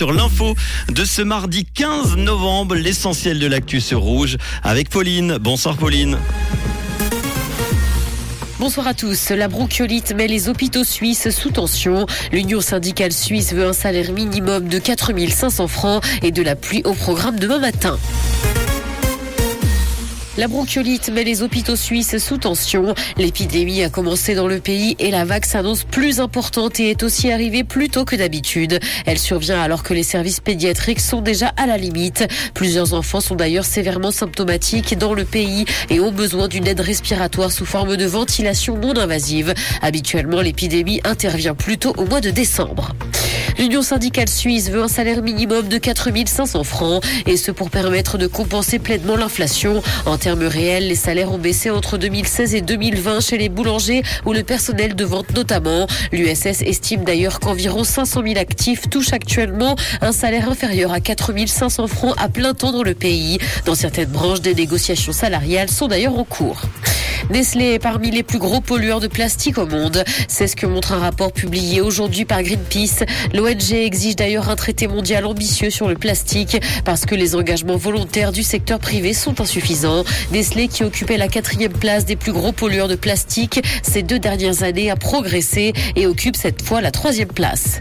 Sur l'info de ce mardi 15 novembre, l'essentiel de l'actu sur Rouge avec Pauline. Bonsoir Pauline. Bonsoir à tous. La bronchiolite met les hôpitaux suisses sous tension. L'Union syndicale suisse veut un salaire minimum de 4500 francs et de la pluie au programme demain matin. La bronchiolite met les hôpitaux suisses sous tension. L'épidémie a commencé dans le pays et la vague s'annonce plus importante et est aussi arrivée plus tôt que d'habitude. Elle survient alors que les services pédiatriques sont déjà à la limite. Plusieurs enfants sont d'ailleurs sévèrement symptomatiques dans le pays et ont besoin d'une aide respiratoire sous forme de ventilation non invasive. Habituellement, l'épidémie intervient plutôt au mois de décembre. L'Union syndicale suisse veut un salaire minimum de 4500 francs et ce pour permettre de compenser pleinement l'inflation. En termes réels, les salaires ont baissé entre 2016 et 2020 chez les boulangers ou le personnel de vente notamment. L'USS estime d'ailleurs qu'environ 500 000 actifs touchent actuellement un salaire inférieur à 4500 francs à plein temps dans le pays. Dans certaines branches, des négociations salariales sont d'ailleurs en cours. Nestlé est parmi les plus gros pollueurs de plastique au monde. C'est ce que montre un rapport publié aujourd'hui par Greenpeace. L'ONG exige d'ailleurs un traité mondial ambitieux sur le plastique parce que les engagements volontaires du secteur privé sont insuffisants. Nestlé, qui occupait la quatrième place des plus gros pollueurs de plastique ces deux dernières années, a progressé et occupe cette fois la troisième place.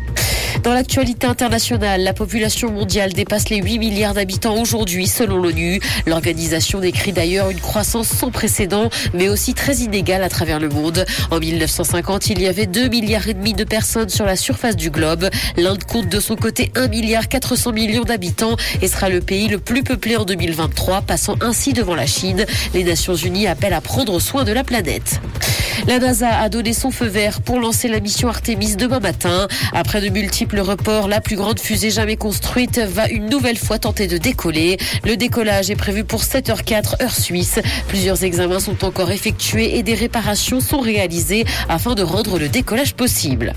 Dans l'actualité internationale, la population mondiale dépasse les 8 milliards d'habitants aujourd'hui selon l'ONU. L'organisation décrit d'ailleurs une croissance sans précédent, mais aussi très inégale à travers le monde. En 1950, il y avait 2 milliards et demi de personnes sur la surface du globe. L'Inde compte de son côté 1 milliard 400 millions d'habitants et sera le pays le plus peuplé en 2023, passant ainsi devant la Chine. Les Nations Unies appellent à prendre soin de la planète. La NASA a donné son feu vert pour lancer la mission Artemis demain matin. Après de multiples reports, la plus grande fusée jamais construite va une nouvelle fois tenter de décoller. Le décollage est prévu pour 7h04 heure suisse. Plusieurs examens sont encore effectués et des réparations sont réalisées afin de rendre le décollage possible.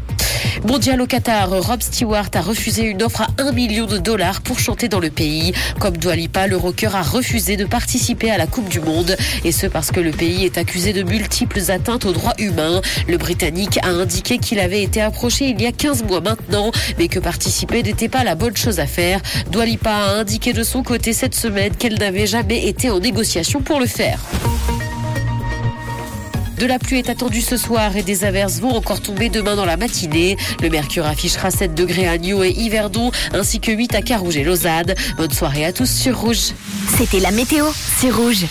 Mondial au Qatar, Rob Stewart a refusé une offre à 1 million de dollars pour chanter dans le pays. Comme Doualipa, le rocker a refusé de participer à la Coupe du Monde. Et ce parce que le pays est accusé de multiples atteintes aux droits humains. Le Britannique a indiqué qu'il avait été approché il y a 15 mois maintenant, mais que participer n'était pas la bonne chose à faire. Doualipa a indiqué de son côté cette semaine qu'elle n'avait jamais été en négociation pour le faire. De la pluie est attendue ce soir et des averses vont encore tomber demain dans la matinée. Le mercure affichera 7 degrés à Nyon et Yverdon, ainsi que 8 à Carouge et Lausanne. Bonne soirée à tous sur Rouge. C'était la météo, c'est Rouge.